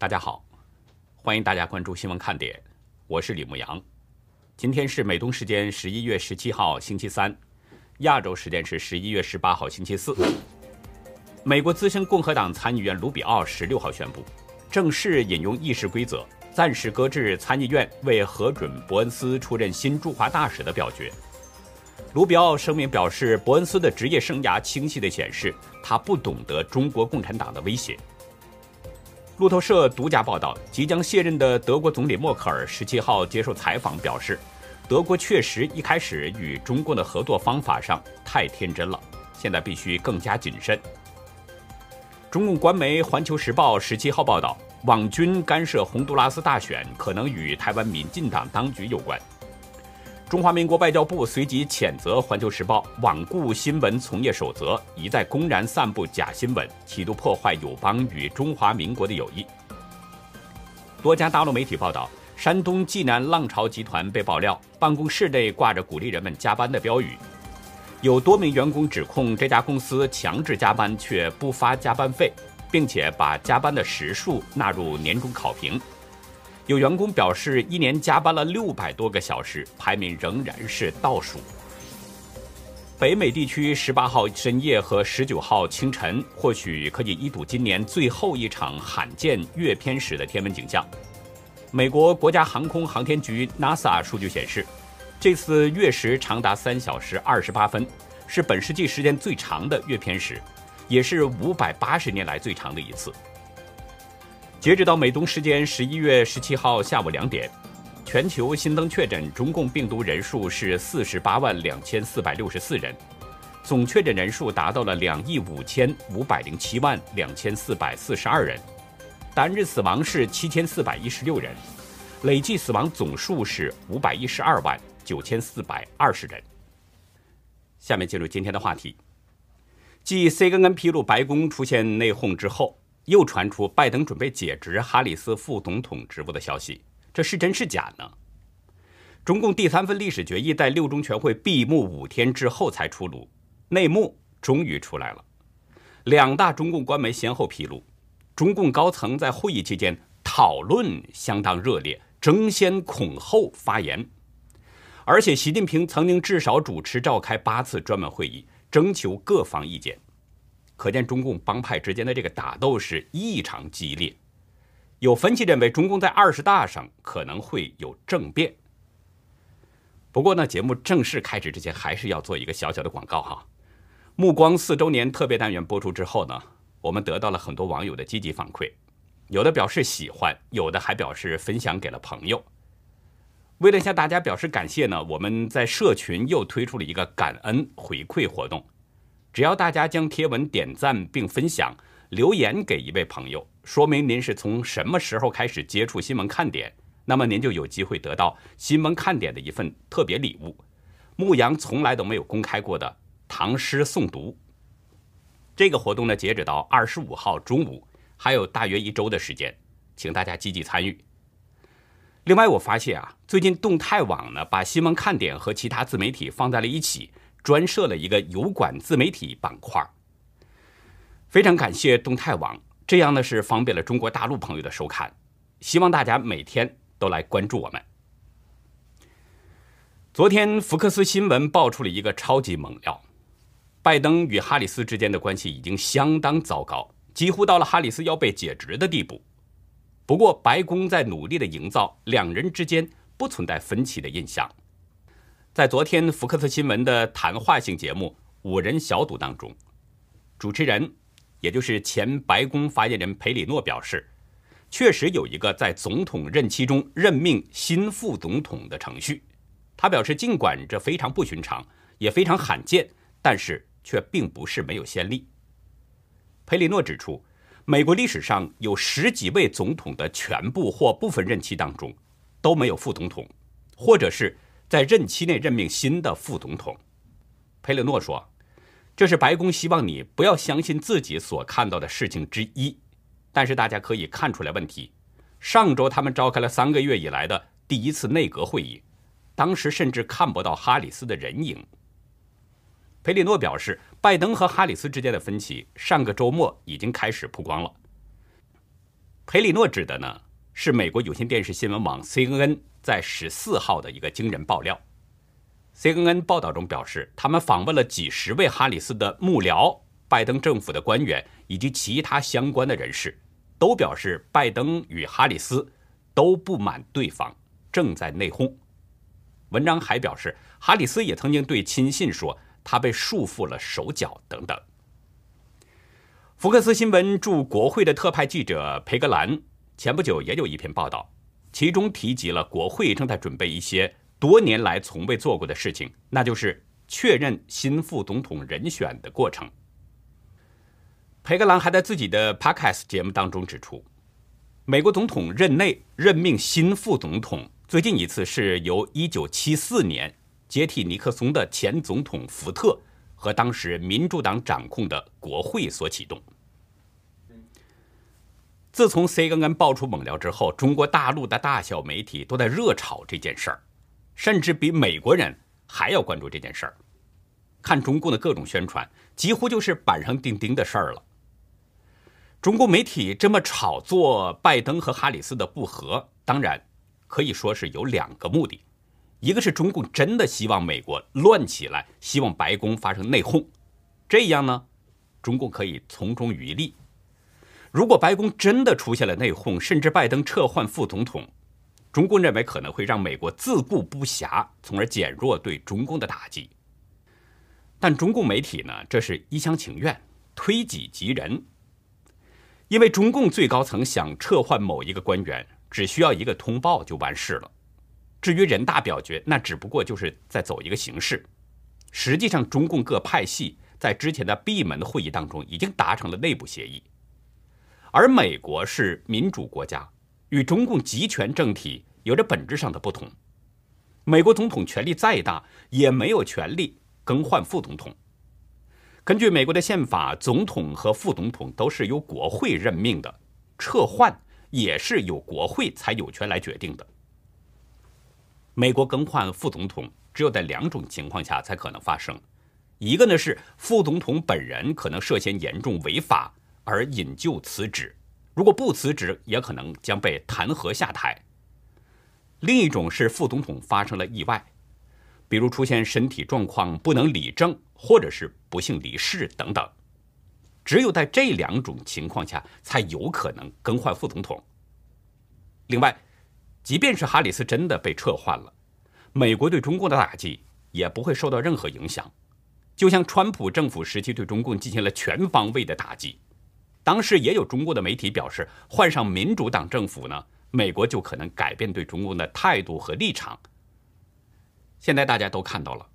大家好，欢迎大家关注新闻看点，我是李牧阳。今天是美东时间十一月十七号星期三，亚洲时间是十一月十八号星期四。美国资深共和党参议员卢比奥十六号宣布，正式引用议事规则，暂时搁置参议院为核准伯恩斯出任新驻华大使的表决。卢比奥声明表示，伯恩斯的职业生涯清晰地显示，他不懂得中国共产党的威胁。路透社独家报道，即将卸任的德国总理默克尔十七号接受采访表示，德国确实一开始与中共的合作方法上太天真了，现在必须更加谨慎。中共官媒《环球时报》十七号报道，网军干涉洪都拉斯大选，可能与台湾民进党当局有关。中华民国外交部随即谴责《环球时报》罔顾新闻从业守则，一再公然散布假新闻，企图破坏友邦与中华民国的友谊。多家大陆媒体报道，山东济南浪潮集团被爆料办公室内挂着鼓励人们加班的标语，有多名员工指控这家公司强制加班却不发加班费，并且把加班的时数纳入年终考评。有员工表示，一年加班了六百多个小时，排名仍然是倒数。北美地区十八号深夜和十九号清晨，或许可以一睹今年最后一场罕见月偏食的天文景象。美国国家航空航天局 NASA 数据显示，这次月食长达三小时二十八分，是本世纪时间最长的月偏食，也是五百八十年来最长的一次。截止到美东时间十一月十七号下午两点，全球新增确诊中共病毒人数是四十八万两千四百六十四人，总确诊人数达到了两亿五千五百零七万两千四百四十二人，单日死亡是七千四百一十六人，累计死亡总数是五百一十二万九千四百二十人。下面进入今天的话题，继 CNN 披露白宫出现内讧之后。又传出拜登准备解职哈里斯副总统职务的消息，这是真是假呢？中共第三份历史决议在六中全会闭幕五天之后才出炉，内幕终于出来了。两大中共官媒先后披露，中共高层在会议期间讨论相当热烈，争先恐后发言，而且习近平曾经至少主持召开八次专门会议，征求各方意见。可见中共帮派之间的这个打斗是异常激烈。有分析认为，中共在二十大上可能会有政变。不过呢，节目正式开始之前，还是要做一个小小的广告哈。目光四周年特别单元播出之后呢，我们得到了很多网友的积极反馈，有的表示喜欢，有的还表示分享给了朋友。为了向大家表示感谢呢，我们在社群又推出了一个感恩回馈活动。只要大家将贴文点赞并分享，留言给一位朋友，说明您是从什么时候开始接触新闻看点，那么您就有机会得到新闻看点的一份特别礼物——牧羊从来都没有公开过的唐诗诵读。这个活动呢，截止到二十五号中午，还有大约一周的时间，请大家积极参与。另外，我发现啊，最近动态网呢，把新闻看点和其他自媒体放在了一起。专设了一个油管自媒体板块，非常感谢动态网，这样呢是方便了中国大陆朋友的收看。希望大家每天都来关注我们。昨天福克斯新闻爆出了一个超级猛料：拜登与哈里斯之间的关系已经相当糟糕，几乎到了哈里斯要被解职的地步。不过，白宫在努力的营造两人之间不存在分歧的印象。在昨天福克斯新闻的谈话性节目《五人小组》当中，主持人，也就是前白宫发言人佩里诺表示，确实有一个在总统任期中任命新副总统的程序。他表示，尽管这非常不寻常，也非常罕见，但是却并不是没有先例。佩里诺指出，美国历史上有十几位总统的全部或部分任期当中都没有副总统，或者是。在任期内任命新的副总统，佩雷诺说：“这是白宫希望你不要相信自己所看到的事情之一。”但是大家可以看出来问题。上周他们召开了三个月以来的第一次内阁会议，当时甚至看不到哈里斯的人影。佩里诺表示，拜登和哈里斯之间的分歧上个周末已经开始曝光了。佩里诺指的呢是美国有线电视新闻网 CNN 在十四号的一个惊人爆料。CNN 报道中表示，他们访问了几十位哈里斯的幕僚、拜登政府的官员以及其他相关的人士，都表示拜登与哈里斯都不满对方正在内讧。文章还表示，哈里斯也曾经对亲信说他被束缚了手脚等等。福克斯新闻驻国会的特派记者培格兰前不久也有一篇报道，其中提及了国会正在准备一些。多年来从未做过的事情，那就是确认新副总统人选的过程。培格兰还在自己的 Podcast 节目当中指出，美国总统任内任命新副总统，最近一次是由1974年接替尼克松的前总统福特和当时民主党掌控的国会所启动。自从 CNN 爆出猛料之后，中国大陆的大小媒体都在热炒这件事儿。甚至比美国人还要关注这件事儿，看中共的各种宣传，几乎就是板上钉钉的事儿了。中国媒体这么炒作拜登和哈里斯的不和，当然可以说是有两个目的：一个是中共真的希望美国乱起来，希望白宫发生内讧，这样呢，中共可以从中渔利；如果白宫真的出现了内讧，甚至拜登撤换副总统，中共认为可能会让美国自顾不暇，从而减弱对中共的打击。但中共媒体呢，这是一厢情愿，推己及人。因为中共最高层想撤换某一个官员，只需要一个通报就完事了。至于人大表决，那只不过就是在走一个形式。实际上，中共各派系在之前的闭门会议当中已经达成了内部协议。而美国是民主国家。与中共集权政体有着本质上的不同。美国总统权力再大，也没有权利更换副总统。根据美国的宪法，总统和副总统都是由国会任命的，撤换也是由国会才有权来决定的。美国更换副总统只有在两种情况下才可能发生，一个呢是副总统本人可能涉嫌严重违法而引咎辞职。如果不辞职，也可能将被弹劾下台。另一种是副总统发生了意外，比如出现身体状况不能理政，或者是不幸离世等等。只有在这两种情况下，才有可能更换副总统。另外，即便是哈里斯真的被撤换了，美国对中共的打击也不会受到任何影响，就像川普政府时期对中共进行了全方位的打击。当时也有中国的媒体表示，换上民主党政府呢，美国就可能改变对中共的态度和立场。现在大家都看到了，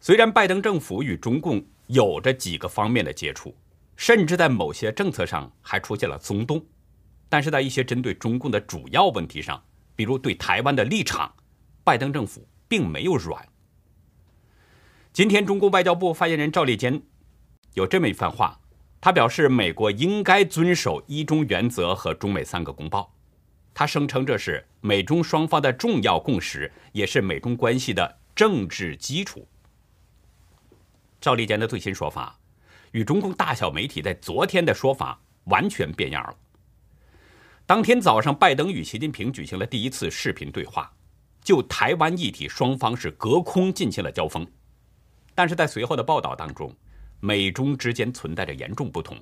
虽然拜登政府与中共有着几个方面的接触，甚至在某些政策上还出现了松动，但是在一些针对中共的主要问题上，比如对台湾的立场，拜登政府并没有软。今天，中国外交部发言人赵立坚有这么一番话。他表示，美国应该遵守一中原则和中美三个公报。他声称这是美中双方的重要共识，也是美中关系的政治基础。赵立坚的最新说法，与中共大小媒体在昨天的说法完全变样了。当天早上，拜登与习近平举行了第一次视频对话，就台湾议题，双方是隔空进行了交锋。但是在随后的报道当中，美中之间存在着严重不同。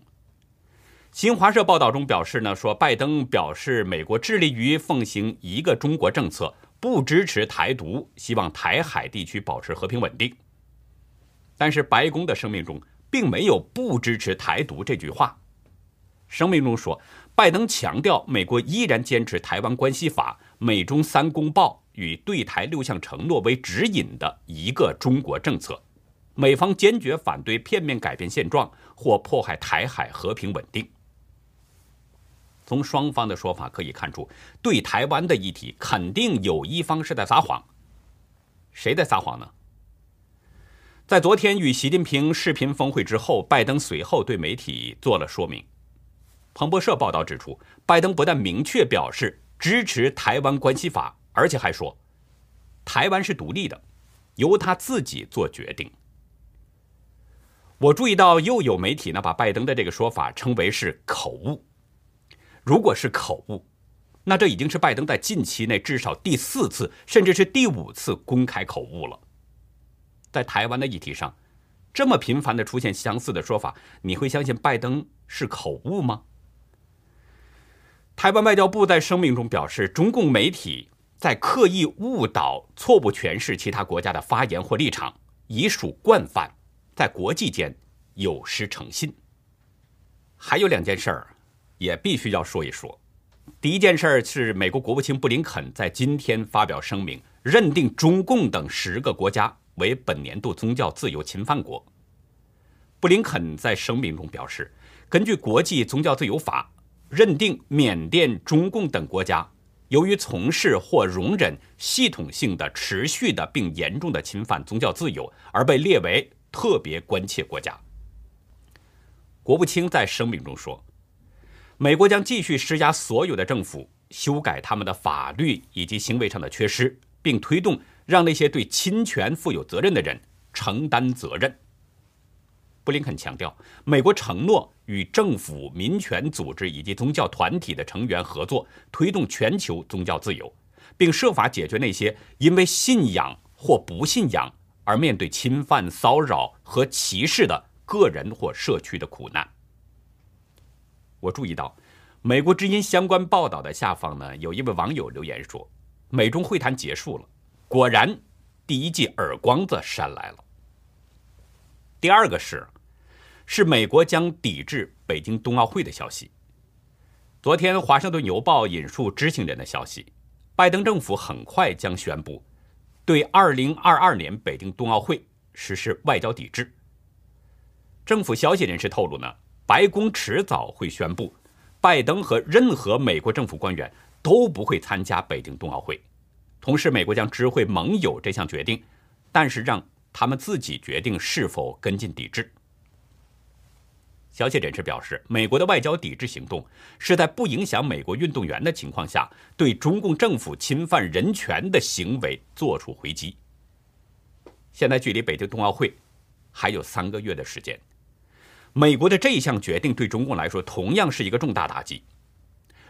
新华社报道中表示呢，说拜登表示美国致力于奉行一个中国政策，不支持台独，希望台海地区保持和平稳定。但是白宫的声明中并没有不支持台独这句话。声明中说，拜登强调美国依然坚持台湾关系法、美中三公报与对台六项承诺为指引的一个中国政策。美方坚决反对片面改变现状或迫害台海和平稳定。从双方的说法可以看出，对台湾的议题肯定有一方是在撒谎。谁在撒谎呢？在昨天与习近平视频峰会之后，拜登随后对媒体做了说明。彭博社报道指出，拜登不但明确表示支持台湾关系法，而且还说，台湾是独立的，由他自己做决定。我注意到，又有媒体呢把拜登的这个说法称为是口误。如果是口误，那这已经是拜登在近期内至少第四次，甚至是第五次公开口误了。在台湾的议题上，这么频繁的出现相似的说法，你会相信拜登是口误吗？台湾外交部在声明中表示，中共媒体在刻意误导、错误诠释其他国家的发言或立场，已属惯犯，在国际间有失诚信。还有两件事儿，也必须要说一说。第一件事儿是，美国国务卿布林肯在今天发表声明，认定中共等十个国家为本年度宗教自由侵犯国。布林肯在声明中表示，根据国际宗教自由法，认定缅甸、中共等国家由于从事或容忍系统性的、持续的并严重的侵犯宗教自由，而被列为特别关切国家。国务卿在声明中说。美国将继续施压所有的政府修改他们的法律以及行为上的缺失，并推动让那些对侵权负有责任的人承担责任。布林肯强调，美国承诺与政府、民权组织以及宗教团体的成员合作，推动全球宗教自由，并设法解决那些因为信仰或不信仰而面对侵犯、骚扰和歧视的个人或社区的苦难。我注意到，美国之音相关报道的下方呢，有一位网友留言说：“美中会谈结束了，果然，第一记耳光子扇来了。”第二个是，是美国将抵制北京冬奥会的消息。昨天，《华盛顿邮报》引述知情人的消息，拜登政府很快将宣布对二零二二年北京冬奥会实施外交抵制。政府消息人士透露呢。白宫迟早会宣布，拜登和任何美国政府官员都不会参加北京冬奥会。同时，美国将知会盟友这项决定，但是让他们自己决定是否跟进抵制。消息人士表示，美国的外交抵制行动是在不影响美国运动员的情况下，对中共政府侵犯人权的行为作出回击。现在距离北京冬奥会还有三个月的时间。美国的这一项决定对中共来说同样是一个重大打击。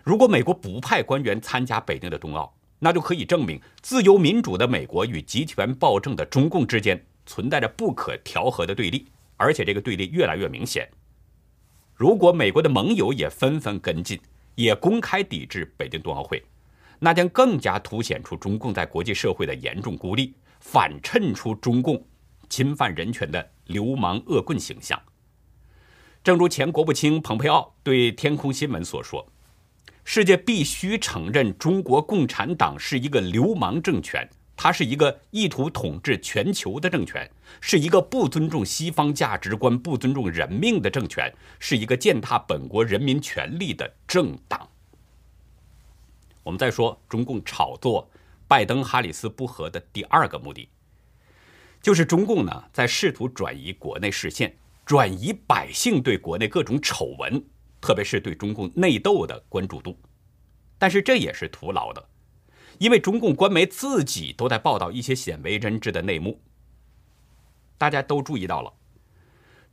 如果美国不派官员参加北京的冬奥，那就可以证明自由民主的美国与集权暴政的中共之间存在着不可调和的对立，而且这个对立越来越明显。如果美国的盟友也纷纷跟进，也公开抵制北京冬奥会，那将更加凸显出中共在国际社会的严重孤立，反衬出中共侵犯人权的流氓恶棍形象。正如前国务卿蓬佩奥对天空新闻所说：“世界必须承认中国共产党是一个流氓政权，它是一个意图统治全球的政权，是一个不尊重西方价值观、不尊重人命的政权，是一个践踏本国人民权利的政党。”我们再说，中共炒作拜登哈里斯不和的第二个目的，就是中共呢在试图转移国内视线。转移百姓对国内各种丑闻，特别是对中共内斗的关注度，但是这也是徒劳的，因为中共官媒自己都在报道一些鲜为人知的内幕。大家都注意到了，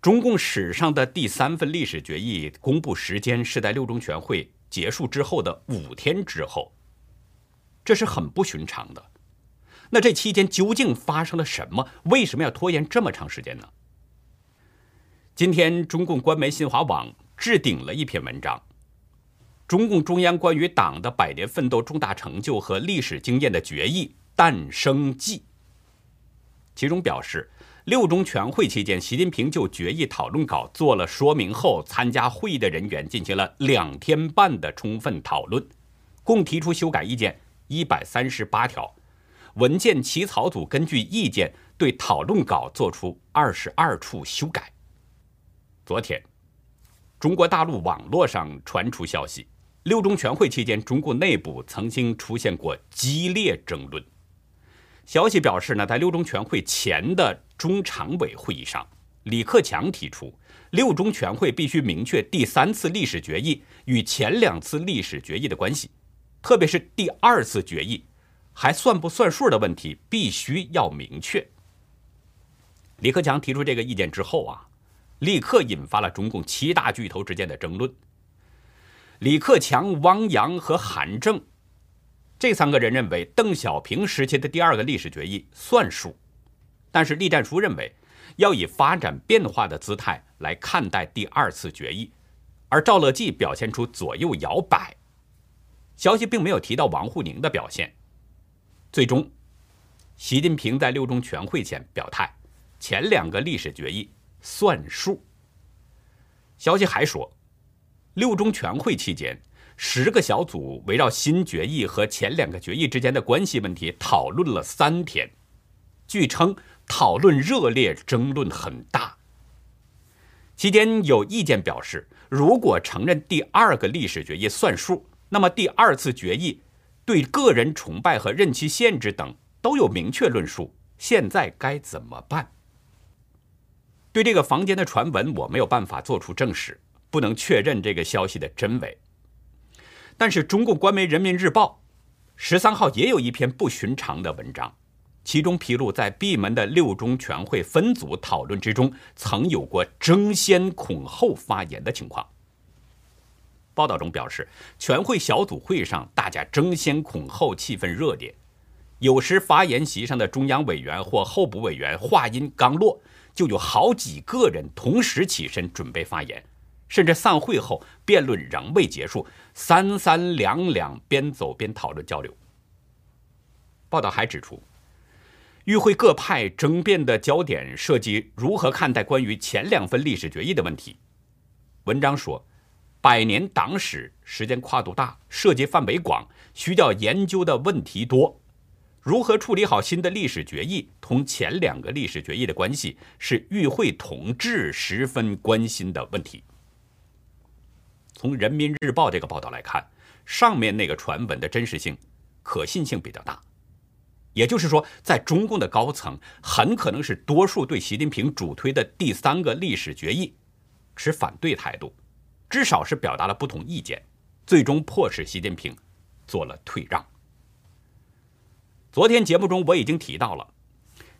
中共史上的第三份历史决议公布时间是在六中全会结束之后的五天之后，这是很不寻常的。那这期间究竟发生了什么？为什么要拖延这么长时间呢？今天，中共官媒新华网置顶了一篇文章，《中共中央关于党的百年奋斗重大成就和历史经验的决议诞生记》。其中表示，六中全会期间，习近平就决议讨论稿做了说明后，参加会议的人员进行了两天半的充分讨论，共提出修改意见一百三十八条，文件起草组根据意见对讨论稿作出二十二处修改。昨天，中国大陆网络上传出消息，六中全会期间，中共内部曾经出现过激烈争论。消息表示呢，在六中全会前的中常委会议上，李克强提出，六中全会必须明确第三次历史决议与前两次历史决议的关系，特别是第二次决议还算不算数的问题，必须要明确。李克强提出这个意见之后啊。立刻引发了中共七大巨头之间的争论。李克强、汪洋和韩正这三个人认为邓小平时期的第二个历史决议算数，但是栗战书认为要以发展变化的姿态来看待第二次决议，而赵乐际表现出左右摇摆。消息并没有提到王沪宁的表现。最终，习近平在六中全会前表态，前两个历史决议算数。消息还说，六中全会期间，十个小组围绕新决议和前两个决议之间的关系问题讨论了三天。据称，讨论热烈，争论很大。期间有意见表示，如果承认第二个历史决议算数，那么第二次决议。对个人崇拜和任期限制等都有明确论述，现在该怎么办？对这个房间的传闻，我没有办法做出证实，不能确认这个消息的真伪。但是中共官媒《人民日报》十三号也有一篇不寻常的文章，其中披露在闭门的六中全会分组讨论之中，曾有过争先恐后发言的情况。报道中表示，全会小组会上，大家争先恐后，气氛热烈。有时发言席上的中央委员或候补委员话音刚落，就有好几个人同时起身准备发言。甚至散会后，辩论仍未结束，三三两两边走边讨论交流。报道还指出，与会各派争辩的焦点涉及如何看待关于前两份历史决议的问题。文章说。百年党史时间跨度大，涉及范围广，需要研究的问题多。如何处理好新的历史决议同前两个历史决议的关系，是与会同志十分关心的问题。从《人民日报》这个报道来看，上面那个传闻的真实性、可信性比较大。也就是说，在中共的高层，很可能是多数对习近平主推的第三个历史决议持反对态度。至少是表达了不同意见，最终迫使习近平做了退让。昨天节目中我已经提到了，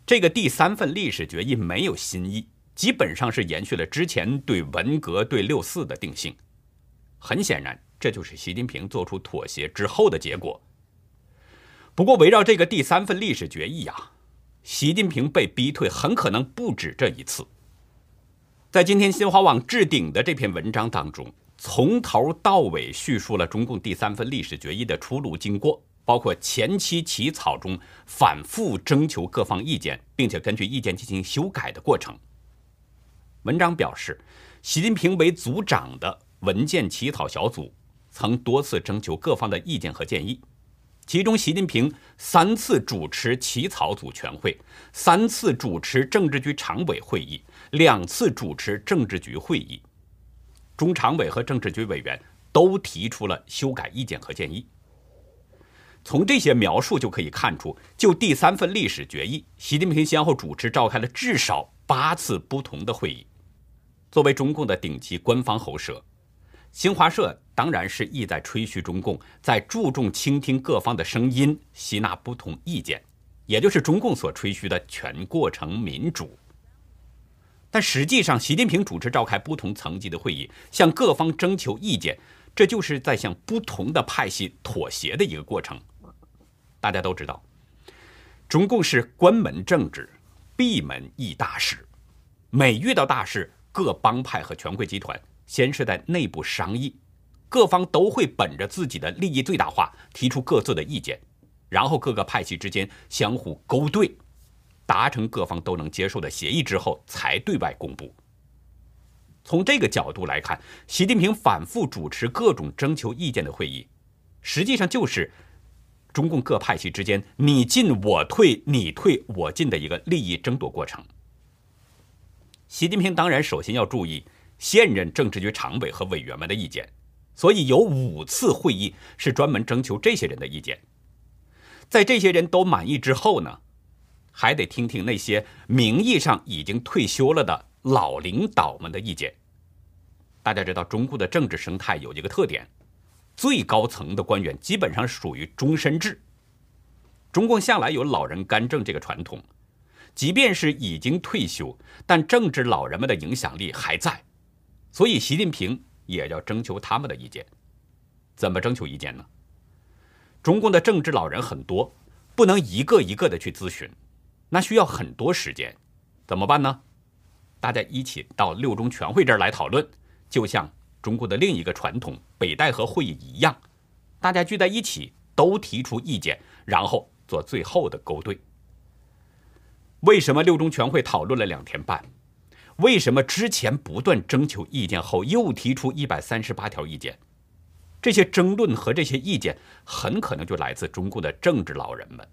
这个第三份历史决议没有新意，基本上是延续了之前对文革、对六四的定性。很显然，这就是习近平做出妥协之后的结果。不过，围绕这个第三份历史决议啊，习近平被逼退很可能不止这一次。在今天新华网置顶的这篇文章当中，从头到尾叙述了中共第三份历史决议的出炉经过，包括前期起草中反复征求各方意见，并且根据意见进行修改的过程。文章表示，习近平为组长的文件起草小组曾多次征求各方的意见和建议。其中，习近平三次主持起草组全会，三次主持政治局常委会议，两次主持政治局会议。中常委和政治局委员都提出了修改意见和建议。从这些描述就可以看出，就第三份历史决议，习近平先后主持召开了至少八次不同的会议。作为中共的顶级官方喉舌。新华社当然是意在吹嘘中共在注重倾听各方的声音，吸纳不同意见，也就是中共所吹嘘的全过程民主。但实际上，习近平主持召开不同层级的会议，向各方征求意见，这就是在向不同的派系妥协的一个过程。大家都知道，中共是关门政治，闭门议大事，每遇到大事，各帮派和权贵集团。先是在内部商议，各方都会本着自己的利益最大化提出各自的意见，然后各个派系之间相互勾兑，达成各方都能接受的协议之后，才对外公布。从这个角度来看，习近平反复主持各种征求意见的会议，实际上就是中共各派系之间你进我退、你退我进的一个利益争夺过程。习近平当然首先要注意。现任政治局常委和委员们的意见，所以有五次会议是专门征求这些人的意见。在这些人都满意之后呢，还得听听那些名义上已经退休了的老领导们的意见。大家知道，中共的政治生态有一个特点，最高层的官员基本上属于终身制。中共向来有老人干政这个传统，即便是已经退休，但政治老人们的影响力还在。所以，习近平也要征求他们的意见。怎么征求意见呢？中共的政治老人很多，不能一个一个的去咨询，那需要很多时间，怎么办呢？大家一起到六中全会这儿来讨论，就像中国的另一个传统北戴河会议一样，大家聚在一起都提出意见，然后做最后的勾兑。为什么六中全会讨论了两天半？为什么之前不断征求意见后又提出一百三十八条意见？这些争论和这些意见很可能就来自中共的政治老人们。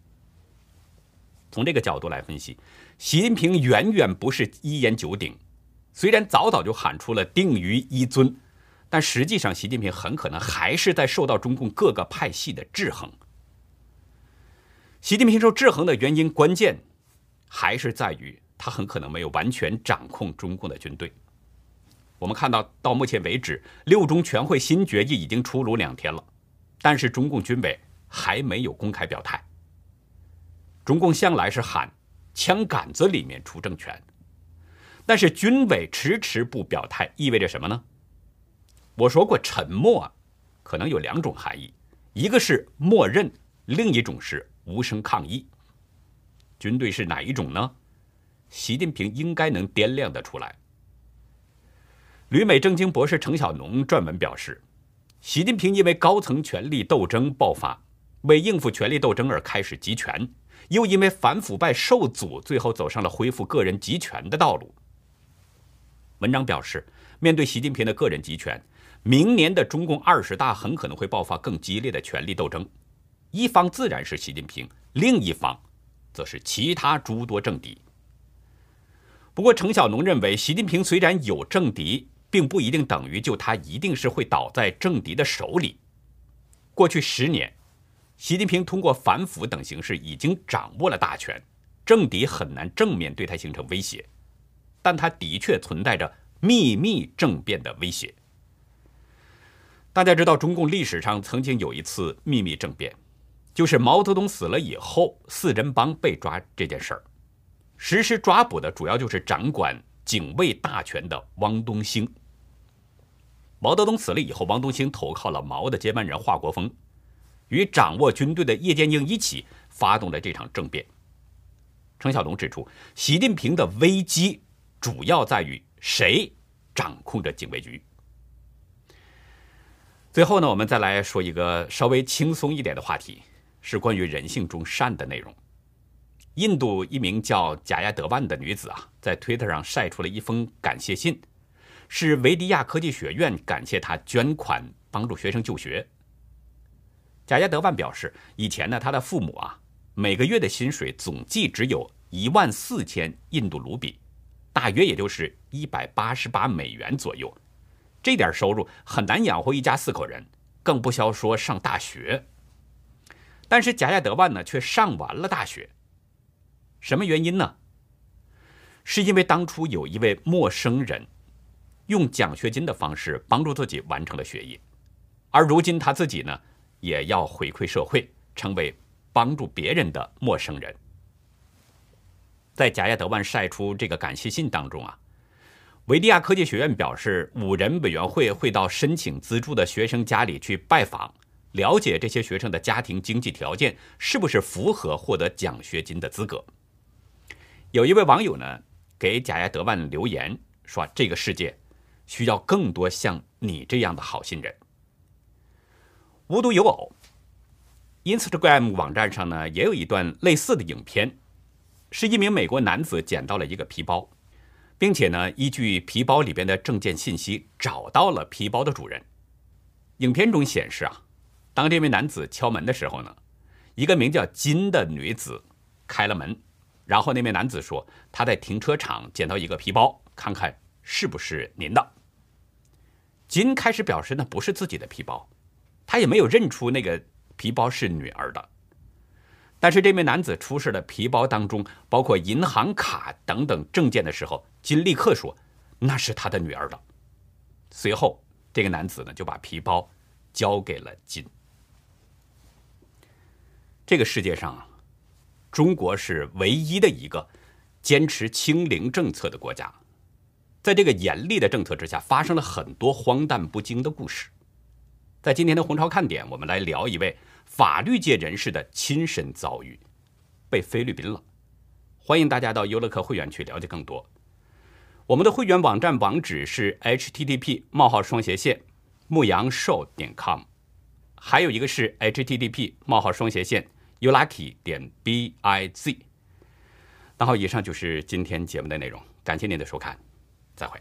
从这个角度来分析，习近平远远不是一言九鼎。虽然早早就喊出了“定于一尊”，但实际上，习近平很可能还是在受到中共各个派系的制衡。习近平受制衡的原因关键，还是在于他很可能没有完全掌控中共的军队。我们看到，到目前为止，六中全会新决议已经出炉两天了，但是中共军委还没有公开表态。中共向来是喊“枪杆子里面出政权”，但是军委迟迟不表态，意味着什么呢？我说过，沉默可能有两种含义，一个是默认，另一种是无声抗议。军队是哪一种呢？习近平应该能掂量得出来。旅美政经博士程小农撰文表示，习近平因为高层权力斗争爆发，为应付权力斗争而开始集权，又因为反腐败受阻，最后走上了恢复个人集权的道路。文章表示，面对习近平的个人集权，明年的中共二十大很可能会爆发更激烈的权力斗争，一方自然是习近平，另一方则是其他诸多政敌。不过，程小农认为，习近平虽然有政敌。并不一定等于就他一定是会倒在政敌的手里。过去十年，习近平通过反腐等形式已经掌握了大权，政敌很难正面对他形成威胁，但他的确存在着秘密政变的威胁。大家知道，中共历史上曾经有一次秘密政变，就是毛泽东死了以后，四人帮被抓这件事儿，实施抓捕的主要就是掌管。警卫大权的汪东兴，毛泽东死了以后，汪东兴投靠了毛的接班人华国锋，与掌握军队的叶剑英一起发动了这场政变。程小龙指出，习近平的危机主要在于谁掌控着警卫局。最后呢，我们再来说一个稍微轻松一点的话题，是关于人性中善的内容。印度一名叫贾亚德万的女子啊，在推特上晒出了一封感谢信，是维迪亚科技学院感谢她捐款帮助学生就学。贾亚德万表示，以前呢，他的父母啊，每个月的薪水总计只有一万四千印度卢比，大约也就是一百八十八美元左右，这点收入很难养活一家四口人，更不消说上大学。但是贾亚德万呢，却上完了大学。什么原因呢？是因为当初有一位陌生人用奖学金的方式帮助自己完成了学业，而如今他自己呢也要回馈社会，成为帮助别人的陌生人。在贾亚德万晒出这个感谢信当中啊，维迪亚科技学院表示，五人委员会会到申请资助的学生家里去拜访，了解这些学生的家庭经济条件是不是符合获得奖学金的资格。有一位网友呢，给贾亚德万留言说：“这个世界需要更多像你这样的好心人。”无独有偶，Instagram 网站上呢也有一段类似的影片，是一名美国男子捡到了一个皮包，并且呢依据皮包里边的证件信息找到了皮包的主人。影片中显示啊，当这位男子敲门的时候呢，一个名叫金的女子开了门。然后那名男子说：“他在停车场捡到一个皮包，看看是不是您的。”金开始表示那不是自己的皮包，他也没有认出那个皮包是女儿的。但是这名男子出示的皮包当中包括银行卡等等证件的时候，金立刻说那是他的女儿的。随后这个男子呢就把皮包交给了金。这个世界上啊。中国是唯一的一个坚持清零政策的国家，在这个严厉的政策之下，发生了很多荒诞不经的故事。在今天的红潮看点，我们来聊一位法律界人士的亲身遭遇，被菲律宾了。欢迎大家到优乐客会员去了解更多。我们的会员网站网址是 http: 冒号双斜线牧羊兽点 com，还有一个是 http: 冒号双斜线 youlucky 点 biz。那好，以上就是今天节目的内容，感谢您的收看，再会。